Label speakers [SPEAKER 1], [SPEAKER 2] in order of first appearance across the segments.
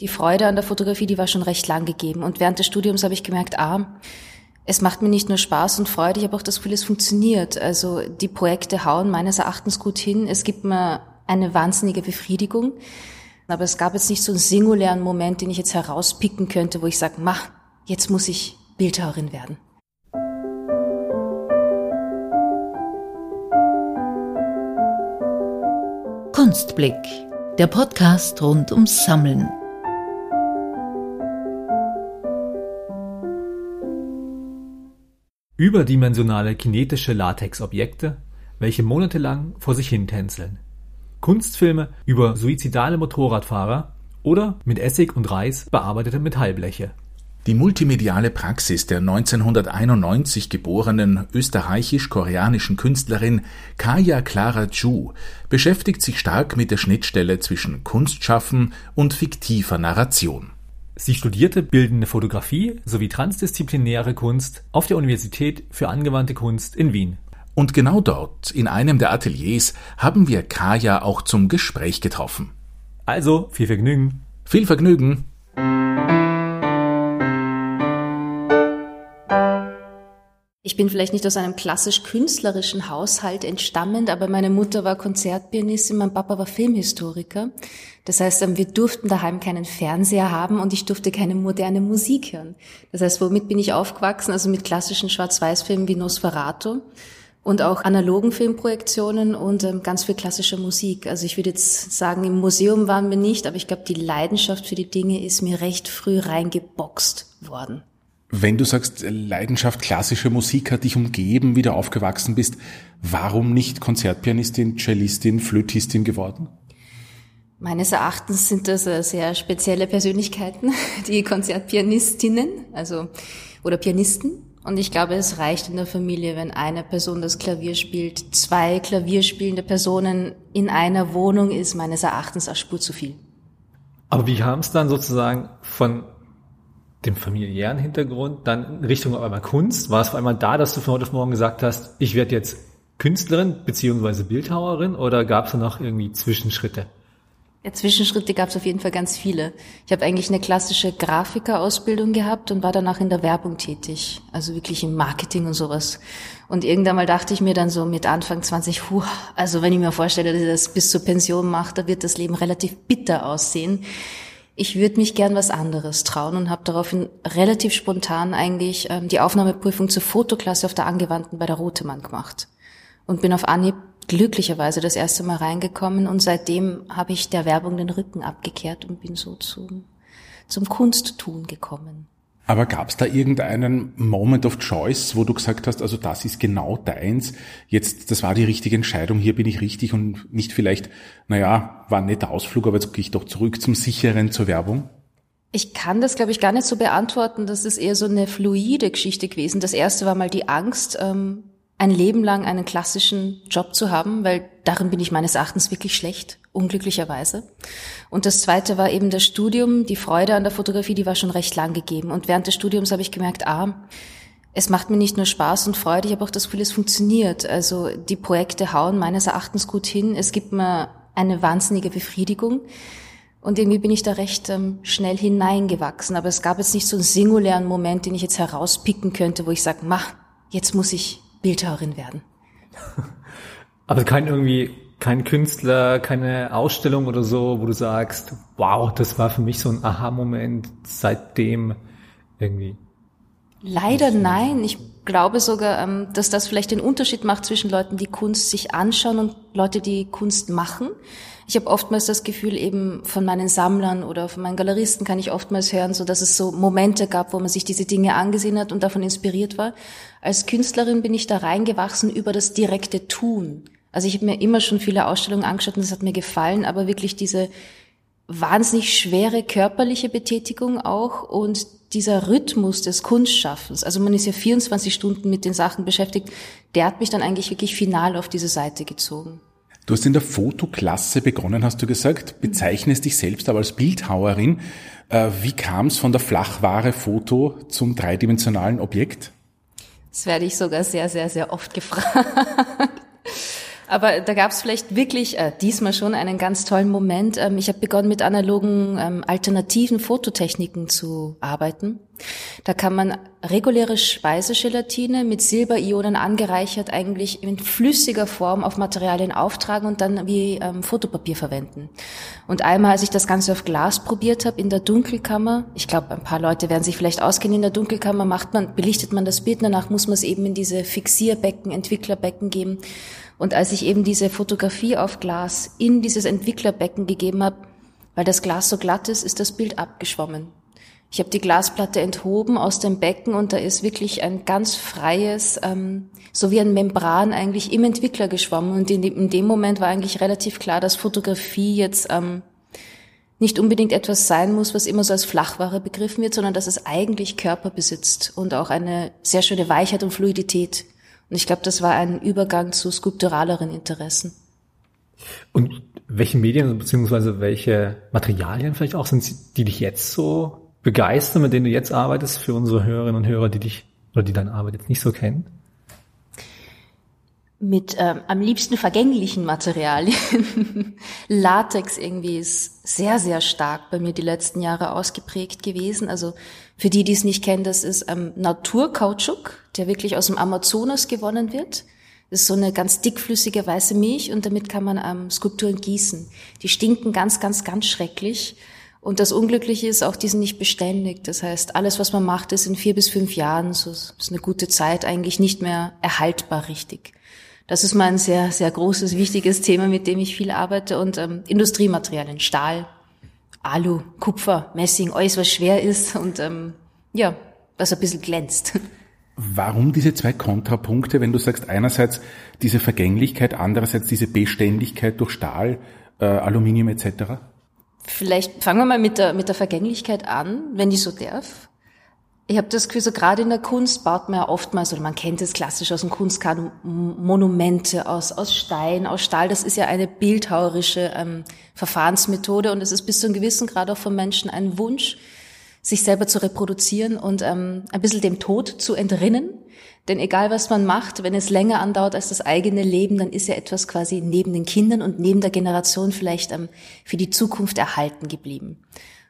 [SPEAKER 1] Die Freude an der Fotografie, die war schon recht lang gegeben. Und während des Studiums habe ich gemerkt, ah, es macht mir nicht nur Spaß und Freude, ich habe auch das Gefühl, es funktioniert. Also die Projekte hauen meines Erachtens gut hin. Es gibt mir eine wahnsinnige Befriedigung. Aber es gab jetzt nicht so einen singulären Moment, den ich jetzt herauspicken könnte, wo ich sage, mach, jetzt muss ich Bildhauerin werden.
[SPEAKER 2] Kunstblick, der Podcast rund ums Sammeln.
[SPEAKER 3] Überdimensionale kinetische Latexobjekte, welche monatelang vor sich hin tänzeln. Kunstfilme über suizidale Motorradfahrer oder mit Essig und Reis bearbeitete Metallbleche.
[SPEAKER 4] Die multimediale Praxis der 1991 geborenen österreichisch-koreanischen Künstlerin Kaya Clara Chu beschäftigt sich stark mit der Schnittstelle zwischen Kunstschaffen und fiktiver Narration.
[SPEAKER 3] Sie studierte Bildende Fotografie sowie transdisziplinäre Kunst auf der Universität für angewandte Kunst in Wien.
[SPEAKER 4] Und genau dort, in einem der Ateliers, haben wir Kaya auch zum Gespräch getroffen.
[SPEAKER 3] Also, viel Vergnügen.
[SPEAKER 4] Viel Vergnügen.
[SPEAKER 1] Ich bin vielleicht nicht aus einem klassisch künstlerischen Haushalt entstammend, aber meine Mutter war Konzertpianistin, mein Papa war Filmhistoriker. Das heißt, ähm, wir durften daheim keinen Fernseher haben und ich durfte keine moderne Musik hören. Das heißt, womit bin ich aufgewachsen? Also mit klassischen Schwarz-Weiß-Filmen wie Nosferatu und auch analogen Filmprojektionen und ähm, ganz viel klassischer Musik. Also ich würde jetzt sagen, im Museum waren wir nicht, aber ich glaube, die Leidenschaft für die Dinge ist mir recht früh reingeboxt worden.
[SPEAKER 4] Wenn du sagst, Leidenschaft klassische Musik hat dich umgeben, wie du aufgewachsen bist, warum nicht Konzertpianistin, Cellistin, Flötistin geworden?
[SPEAKER 1] Meines Erachtens sind das äh, sehr spezielle Persönlichkeiten, die Konzertpianistinnen, also oder Pianisten. Und ich glaube, es reicht in der Familie, wenn eine Person das Klavier spielt. Zwei klavierspielende Personen in einer Wohnung ist meines Erachtens eine Spur zu viel.
[SPEAKER 3] Aber wie kam es dann sozusagen von dem familiären Hintergrund, dann in Richtung auf einmal Kunst? War es auf einmal da, dass du von heute auf morgen gesagt hast, ich werde jetzt Künstlerin beziehungsweise Bildhauerin oder gab es da noch irgendwie Zwischenschritte?
[SPEAKER 1] Ja, Zwischenschritte gab es auf jeden Fall ganz viele. Ich habe eigentlich eine klassische Grafikerausbildung gehabt und war danach in der Werbung tätig, also wirklich im Marketing und sowas. Und irgendwann mal dachte ich mir dann so mit Anfang 20, huh, also wenn ich mir vorstelle, dass ich das bis zur Pension mache, da wird das Leben relativ bitter aussehen ich würde mich gern was anderes trauen und habe daraufhin relativ spontan eigentlich ähm, die Aufnahmeprüfung zur Fotoklasse auf der Angewandten bei der Rotemann gemacht und bin auf Anhieb glücklicherweise das erste Mal reingekommen und seitdem habe ich der Werbung den Rücken abgekehrt und bin so zum, zum Kunsttun gekommen.
[SPEAKER 4] Aber gab es da irgendeinen Moment of Choice, wo du gesagt hast, also das ist genau deins, jetzt, das war die richtige Entscheidung, hier bin ich richtig und nicht vielleicht, naja, war ein netter Ausflug, aber jetzt gehe ich doch zurück zum sicheren, zur Werbung?
[SPEAKER 1] Ich kann das, glaube ich, gar nicht so beantworten. Das ist eher so eine fluide Geschichte gewesen. Das erste war mal die Angst, ähm, ein Leben lang einen klassischen Job zu haben, weil darin bin ich meines Erachtens wirklich schlecht, unglücklicherweise. Und das zweite war eben das Studium, die Freude an der Fotografie, die war schon recht lang gegeben. Und während des Studiums habe ich gemerkt, ah, es macht mir nicht nur Spaß und Freude, ich habe auch das Gefühl, es funktioniert. Also die Projekte hauen meines Erachtens gut hin. Es gibt mir eine wahnsinnige Befriedigung. Und irgendwie bin ich da recht ähm, schnell hineingewachsen. Aber es gab jetzt nicht so einen singulären Moment, den ich jetzt herauspicken könnte, wo ich sage, mach, jetzt muss ich Bildhauerin werden.
[SPEAKER 3] Aber kein irgendwie, kein Künstler, keine Ausstellung oder so, wo du sagst, wow, das war für mich so ein Aha-Moment seitdem irgendwie.
[SPEAKER 1] Leider nein. Ich glaube sogar, ähm, dass das vielleicht den Unterschied macht zwischen Leuten, die Kunst sich anschauen und Leute, die Kunst machen. Ich habe oftmals das Gefühl eben von meinen Sammlern oder von meinen Galeristen kann ich oftmals hören, so dass es so Momente gab, wo man sich diese Dinge angesehen hat und davon inspiriert war. Als Künstlerin bin ich da reingewachsen über das direkte Tun. Also ich habe mir immer schon viele Ausstellungen angeschaut und das hat mir gefallen, aber wirklich diese wahnsinnig schwere körperliche Betätigung auch und dieser Rhythmus des Kunstschaffens, also man ist ja 24 Stunden mit den Sachen beschäftigt, der hat mich dann eigentlich wirklich final auf diese Seite gezogen.
[SPEAKER 4] Du hast in der Fotoklasse begonnen, hast du gesagt, bezeichnest dich selbst aber als Bildhauerin. Äh, wie kam es von der Flachware Foto zum dreidimensionalen Objekt?
[SPEAKER 1] Das werde ich sogar sehr, sehr, sehr oft gefragt. Aber da gab es vielleicht wirklich äh, diesmal schon einen ganz tollen Moment. Ähm, ich habe begonnen mit analogen ähm, alternativen Fototechniken zu arbeiten. Da kann man reguläre Speisegelatine mit Silberionen angereichert eigentlich in flüssiger Form auf Materialien auftragen und dann wie ähm, Fotopapier verwenden. Und einmal, als ich das Ganze auf Glas probiert habe in der Dunkelkammer, ich glaube, ein paar Leute werden sich vielleicht auskennen, in der Dunkelkammer macht man, belichtet man das Bild, danach muss man es eben in diese Fixierbecken, Entwicklerbecken geben. Und als ich eben diese Fotografie auf Glas in dieses Entwicklerbecken gegeben habe, weil das Glas so glatt ist, ist das Bild abgeschwommen. Ich habe die Glasplatte enthoben aus dem Becken und da ist wirklich ein ganz freies, ähm, so wie ein Membran eigentlich im Entwickler geschwommen. Und in dem, in dem Moment war eigentlich relativ klar, dass Fotografie jetzt ähm, nicht unbedingt etwas sein muss, was immer so als Flachware begriffen wird, sondern dass es eigentlich Körper besitzt und auch eine sehr schöne Weichheit und Fluidität. Und ich glaube, das war ein Übergang zu skulpturaleren Interessen.
[SPEAKER 3] Und welche Medien bzw. welche Materialien vielleicht auch sind, die dich jetzt so begeistern, mit denen du jetzt arbeitest für unsere Hörerinnen und Hörer, die dich oder die deine Arbeit jetzt nicht so kennen?
[SPEAKER 1] mit ähm, am liebsten vergänglichen Materialien. Latex irgendwie ist sehr, sehr stark bei mir die letzten Jahre ausgeprägt gewesen. Also für die, die es nicht kennen, das ist ähm, Naturkautschuk, der wirklich aus dem Amazonas gewonnen wird. Das ist so eine ganz dickflüssige weiße Milch und damit kann man ähm, Skulpturen gießen. Die stinken ganz, ganz, ganz schrecklich. Und das Unglückliche ist auch, die sind nicht beständig. Das heißt, alles, was man macht, ist in vier bis fünf Jahren, so ist eine gute Zeit, eigentlich nicht mehr erhaltbar richtig. Das ist mal ein sehr, sehr großes, wichtiges Thema, mit dem ich viel arbeite. Und ähm, Industriematerialien, Stahl, Alu, Kupfer, Messing, alles, was schwer ist und ähm, ja, was ein bisschen glänzt.
[SPEAKER 4] Warum diese zwei Kontrapunkte, wenn du sagst, einerseits diese Vergänglichkeit, andererseits diese Beständigkeit durch Stahl, äh, Aluminium etc.?
[SPEAKER 1] Vielleicht fangen wir mal mit der, mit der Vergänglichkeit an, wenn ich so darf. Ich habe das Gefühl, so gerade in der Kunst baut man ja oftmals, oder man kennt es klassisch aus dem Kunstkanon, Monumente aus, aus Stein, aus Stahl. Das ist ja eine bildhauerische ähm, Verfahrensmethode und es ist bis zu einem gewissen Grad auch von Menschen ein Wunsch, sich selber zu reproduzieren und ähm, ein bisschen dem Tod zu entrinnen. Denn egal was man macht, wenn es länger andauert als das eigene Leben, dann ist ja etwas quasi neben den Kindern und neben der Generation vielleicht ähm, für die Zukunft erhalten geblieben.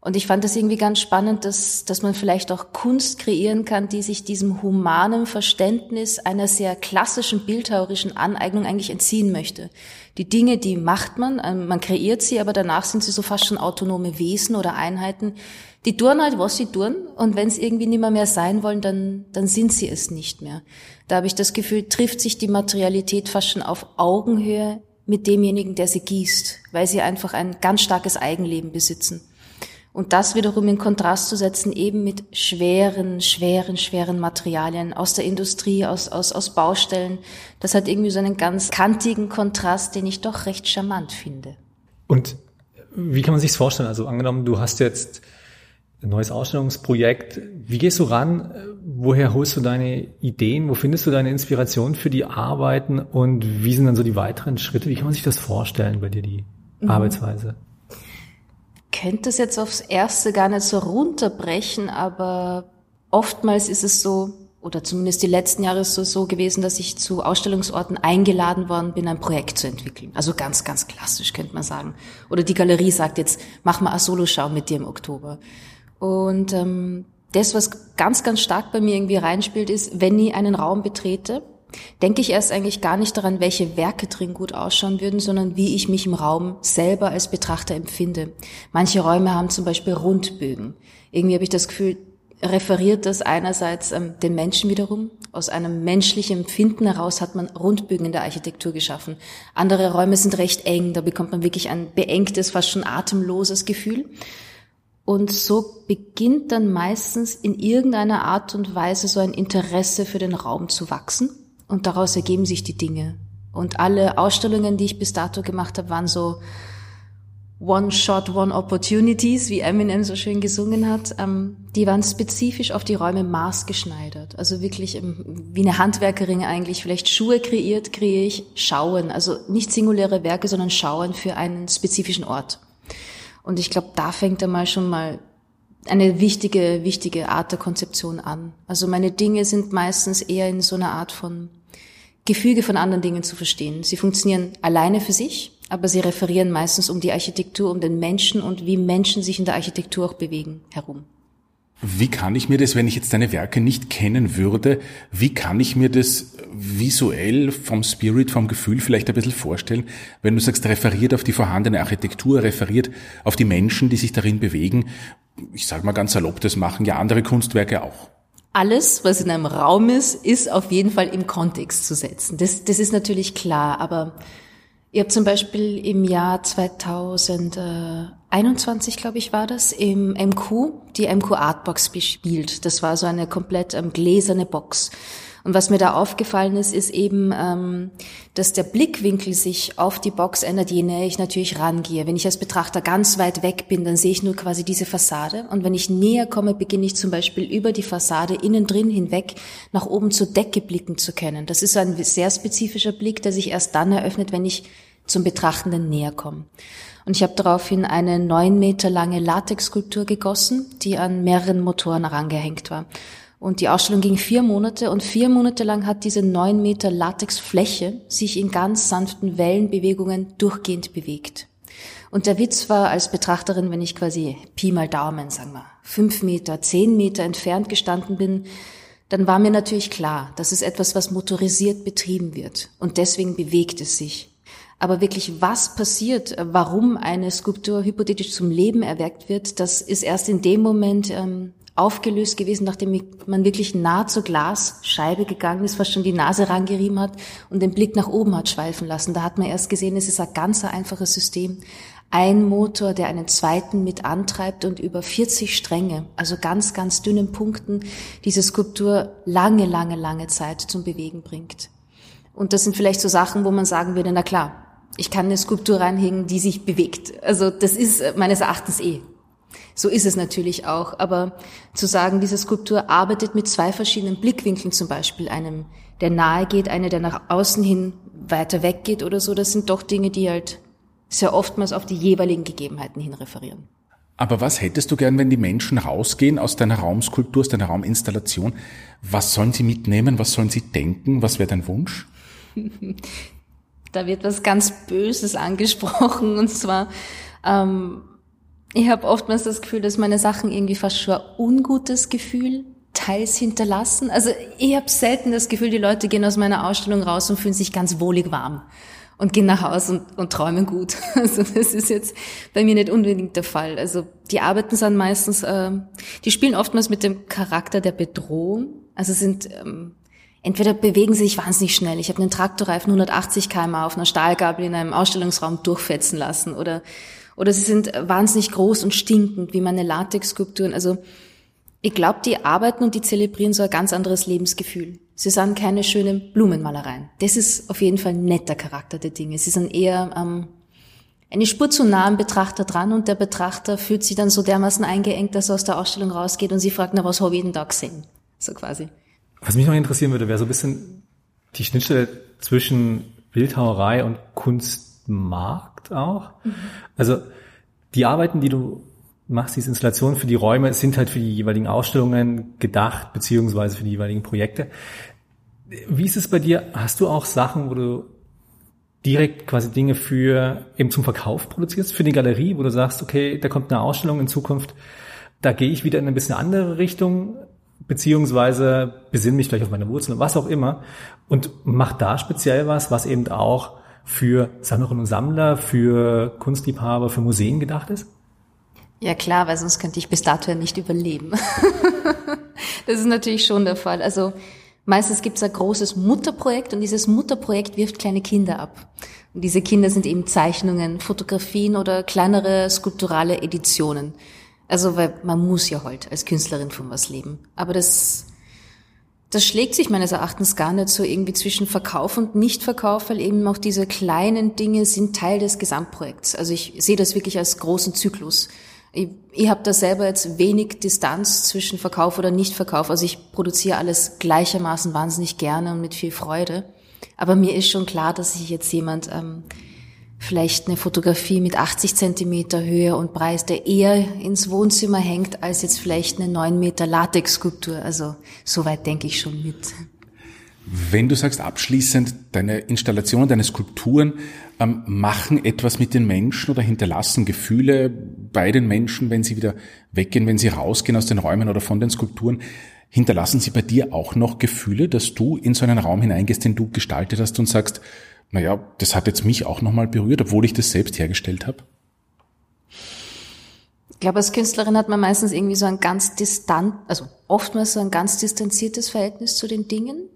[SPEAKER 1] Und ich fand das irgendwie ganz spannend, dass, dass man vielleicht auch Kunst kreieren kann, die sich diesem humanen Verständnis einer sehr klassischen bildhauerischen Aneignung eigentlich entziehen möchte. Die Dinge, die macht man, ähm, man kreiert sie, aber danach sind sie so fast schon autonome Wesen oder Einheiten. Die tun halt, was sie tun. Und wenn es irgendwie nicht mehr, mehr sein wollen, dann, dann sind sie es nicht mehr. Da habe ich das Gefühl, trifft sich die Materialität fast schon auf Augenhöhe mit demjenigen, der sie gießt, weil sie einfach ein ganz starkes Eigenleben besitzen. Und das wiederum in Kontrast zu setzen eben mit schweren, schweren, schweren Materialien aus der Industrie, aus, aus, aus Baustellen. Das hat irgendwie so einen ganz kantigen Kontrast, den ich doch recht charmant finde.
[SPEAKER 3] Und wie kann man sich's vorstellen? Also angenommen, du hast jetzt ein neues Ausstellungsprojekt. Wie gehst du ran? Woher holst du deine Ideen? Wo findest du deine Inspiration für die Arbeiten? Und wie sind dann so die weiteren Schritte? Wie kann man sich das vorstellen bei dir, die mhm. Arbeitsweise?
[SPEAKER 1] könnte es jetzt aufs Erste gar nicht so runterbrechen, aber oftmals ist es so, oder zumindest die letzten Jahre ist es so gewesen, dass ich zu Ausstellungsorten eingeladen worden bin, ein Projekt zu entwickeln. Also ganz, ganz klassisch, könnte man sagen. Oder die Galerie sagt jetzt, mach mal eine Soloschau mit dir im Oktober. Und ähm, das, was ganz, ganz stark bei mir irgendwie reinspielt, ist, wenn ich einen Raum betrete, denke ich erst eigentlich gar nicht daran, welche Werke drin gut ausschauen würden, sondern wie ich mich im Raum selber als Betrachter empfinde. Manche Räume haben zum Beispiel Rundbögen. Irgendwie habe ich das Gefühl, referiert das einerseits ähm, den Menschen wiederum. Aus einem menschlichen Empfinden heraus hat man Rundbögen in der Architektur geschaffen. Andere Räume sind recht eng, da bekommt man wirklich ein beengtes, fast schon atemloses Gefühl. Und so beginnt dann meistens in irgendeiner Art und Weise so ein Interesse für den Raum zu wachsen und daraus ergeben sich die Dinge. Und alle Ausstellungen, die ich bis dato gemacht habe, waren so One-Shot, One-Opportunities, wie Eminem so schön gesungen hat. Ähm, die waren spezifisch auf die Räume maßgeschneidert. Also wirklich ähm, wie eine Handwerkerin eigentlich. Vielleicht Schuhe kreiert, kreiere ich Schauen. Also nicht singuläre Werke, sondern Schauen für einen spezifischen Ort. Und ich glaube, da fängt er mal schon mal eine wichtige, wichtige Art der Konzeption an. Also meine Dinge sind meistens eher in so einer Art von Gefüge von anderen Dingen zu verstehen. Sie funktionieren alleine für sich, aber sie referieren meistens um die Architektur, um den Menschen und wie Menschen sich in der Architektur auch bewegen herum.
[SPEAKER 4] Wie kann ich mir das, wenn ich jetzt deine Werke nicht kennen würde, wie kann ich mir das visuell vom Spirit, vom Gefühl vielleicht ein bisschen vorstellen, wenn du sagst, referiert auf die vorhandene Architektur, referiert auf die Menschen, die sich darin bewegen. Ich sage mal ganz salopp, das machen ja andere Kunstwerke auch.
[SPEAKER 1] Alles, was in einem Raum ist, ist auf jeden Fall im Kontext zu setzen. Das, das ist natürlich klar, aber ich habe zum Beispiel im Jahr 2021, glaube ich, war das, im MQ, die MQ Artbox bespielt. Das war so eine komplett ähm, gläserne Box. Und was mir da aufgefallen ist, ist eben, ähm, dass der Blickwinkel sich auf die Box ändert, je näher ich natürlich rangehe. Wenn ich als Betrachter ganz weit weg bin, dann sehe ich nur quasi diese Fassade. Und wenn ich näher komme, beginne ich zum Beispiel über die Fassade innen drin hinweg nach oben zur Decke blicken zu können. Das ist ein sehr spezifischer Blick, der sich erst dann eröffnet, wenn ich zum Betrachtenden näher komme. Und ich habe daraufhin eine neun Meter lange Latexskulptur gegossen, die an mehreren Motoren herangehängt war. Und die Ausstellung ging vier Monate und vier Monate lang hat diese neun Meter Latexfläche sich in ganz sanften Wellenbewegungen durchgehend bewegt. Und der Witz war als Betrachterin, wenn ich quasi Pi mal Daumen, sagen wir, fünf Meter, zehn Meter entfernt gestanden bin, dann war mir natürlich klar, das ist etwas, was motorisiert betrieben wird. Und deswegen bewegt es sich. Aber wirklich, was passiert, warum eine Skulptur hypothetisch zum Leben erweckt wird, das ist erst in dem Moment ähm, aufgelöst gewesen, nachdem man wirklich nah zur Glasscheibe gegangen ist, fast schon die Nase rangerieben hat und den Blick nach oben hat schweifen lassen. Da hat man erst gesehen, es ist ein ganz einfaches System. Ein Motor, der einen zweiten mit antreibt und über 40 Stränge, also ganz, ganz dünnen Punkten, diese Skulptur lange, lange, lange Zeit zum Bewegen bringt. Und das sind vielleicht so Sachen, wo man sagen würde, na klar, ich kann eine Skulptur reinhängen, die sich bewegt. Also das ist meines Erachtens eh so ist es natürlich auch. Aber zu sagen, diese Skulptur arbeitet mit zwei verschiedenen Blickwinkeln zum Beispiel, einem, der nahe geht, einer, der nach außen hin weiter weg geht oder so, das sind doch Dinge, die halt sehr oftmals auf die jeweiligen Gegebenheiten hin referieren.
[SPEAKER 4] Aber was hättest du gern, wenn die Menschen rausgehen aus deiner Raumskulptur, aus deiner Rauminstallation? Was sollen sie mitnehmen? Was sollen sie denken? Was wäre dein Wunsch?
[SPEAKER 1] da wird was ganz Böses angesprochen und zwar ähm, ich habe oftmals das Gefühl, dass meine Sachen irgendwie fast schon ein ungutes Gefühl teils hinterlassen. Also ich habe selten das Gefühl, die Leute gehen aus meiner Ausstellung raus und fühlen sich ganz wohlig warm und gehen nach Hause und, und träumen gut. Also das ist jetzt bei mir nicht unbedingt der Fall. Also die Arbeiten sind meistens, äh, die spielen oftmals mit dem Charakter der Bedrohung. Also sind ähm, entweder bewegen sie sich wahnsinnig schnell. Ich habe einen Traktorreifen 180 km auf einer Stahlgabel in einem Ausstellungsraum durchfetzen lassen oder oder sie sind wahnsinnig groß und stinkend, wie meine Latex-Skulpturen. Also ich glaube, die arbeiten und die zelebrieren so ein ganz anderes Lebensgefühl. Sie sind keine schönen Blumenmalereien. Das ist auf jeden Fall ein netter Charakter der Dinge. Sie sind eher ähm, eine Spur zu nah am Betrachter dran und der Betrachter fühlt sich dann so dermaßen eingeengt, dass er aus der Ausstellung rausgeht und sie fragt, na, was habe ich denn da gesehen? So quasi.
[SPEAKER 3] Was mich noch interessieren würde, wäre so ein bisschen die Schnittstelle zwischen Bildhauerei und Kunstmarkt auch. Mhm. Also die Arbeiten, die du machst, diese Installationen für die Räume, sind halt für die jeweiligen Ausstellungen gedacht, beziehungsweise für die jeweiligen Projekte. Wie ist es bei dir? Hast du auch Sachen, wo du direkt quasi Dinge für eben zum Verkauf produzierst, für die Galerie, wo du sagst, okay, da kommt eine Ausstellung in Zukunft, da gehe ich wieder in ein bisschen andere Richtung, beziehungsweise besinne mich vielleicht auf meine Wurzeln, was auch immer, und mach da speziell was, was eben auch für Sammlerinnen und Sammler, für Kunstliebhaber, für Museen gedacht ist?
[SPEAKER 1] Ja klar, weil sonst könnte ich bis dato ja nicht überleben. das ist natürlich schon der Fall. Also meistens gibt es ein großes Mutterprojekt und dieses Mutterprojekt wirft kleine Kinder ab. Und diese Kinder sind eben Zeichnungen, Fotografien oder kleinere skulpturale Editionen. Also weil man muss ja heute als Künstlerin von was leben. Aber das das schlägt sich meines Erachtens gar nicht so irgendwie zwischen Verkauf und Nichtverkauf, weil eben auch diese kleinen Dinge sind Teil des Gesamtprojekts. Also ich sehe das wirklich als großen Zyklus. Ich, ich habe da selber jetzt wenig Distanz zwischen Verkauf oder Nichtverkauf. Also ich produziere alles gleichermaßen wahnsinnig gerne und mit viel Freude. Aber mir ist schon klar, dass ich jetzt jemand ähm, vielleicht eine Fotografie mit 80 Zentimeter Höhe und Preis, der eher ins Wohnzimmer hängt, als jetzt vielleicht eine 9 Meter Latex-Skulptur. Also so weit denke ich schon mit.
[SPEAKER 4] Wenn du sagst abschließend, deine Installationen, deine Skulpturen ähm, machen etwas mit den Menschen oder hinterlassen Gefühle bei den Menschen, wenn sie wieder weggehen, wenn sie rausgehen aus den Räumen oder von den Skulpturen, hinterlassen sie bei dir auch noch Gefühle, dass du in so einen Raum hineingehst, den du gestaltet hast und sagst, naja, das hat jetzt mich auch nochmal berührt, obwohl ich das selbst hergestellt habe?
[SPEAKER 1] Ich glaube, als Künstlerin hat man meistens irgendwie so ein ganz distant, also oftmals so ein ganz distanziertes Verhältnis zu den Dingen.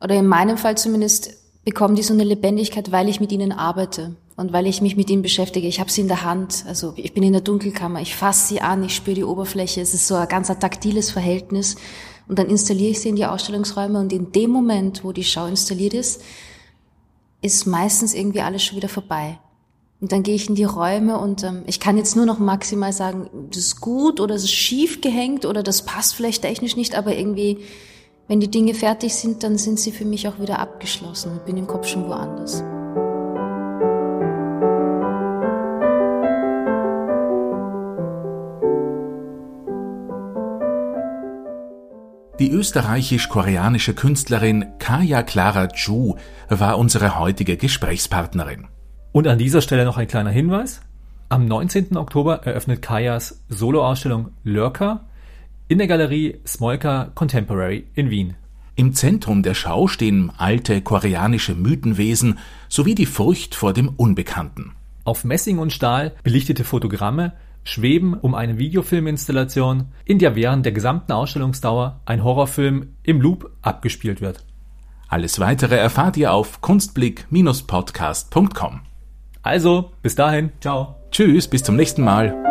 [SPEAKER 1] Oder in meinem Fall zumindest bekommen die so eine Lebendigkeit, weil ich mit ihnen arbeite und weil ich mich mit ihnen beschäftige. Ich habe sie in der Hand, also ich bin in der Dunkelkammer, ich fasse sie an, ich spüre die Oberfläche. Es ist so ein ganz taktiles Verhältnis. Und dann installiere ich sie in die Ausstellungsräume und in dem Moment, wo die Schau installiert ist, ist meistens irgendwie alles schon wieder vorbei. Und dann gehe ich in die Räume und ähm, ich kann jetzt nur noch maximal sagen, das ist gut oder es ist schief gehängt oder das passt vielleicht technisch nicht, aber irgendwie, wenn die Dinge fertig sind, dann sind sie für mich auch wieder abgeschlossen und bin im Kopf schon woanders.
[SPEAKER 4] Die österreichisch-koreanische Künstlerin Kaya Clara Chu war unsere heutige Gesprächspartnerin.
[SPEAKER 3] Und an dieser Stelle noch ein kleiner Hinweis. Am 19. Oktober eröffnet Kajas Soloausstellung Lurker in der Galerie Smolka Contemporary in Wien.
[SPEAKER 4] Im Zentrum der Schau stehen alte koreanische Mythenwesen sowie die Furcht vor dem Unbekannten.
[SPEAKER 3] Auf Messing und Stahl belichtete Fotogramme schweben um eine Videofilminstallation, in der während der gesamten Ausstellungsdauer ein Horrorfilm im Loop abgespielt wird.
[SPEAKER 4] Alles weitere erfahrt ihr auf kunstblick-podcast.com.
[SPEAKER 3] Also, bis dahin, ciao.
[SPEAKER 4] Tschüss, bis zum nächsten Mal.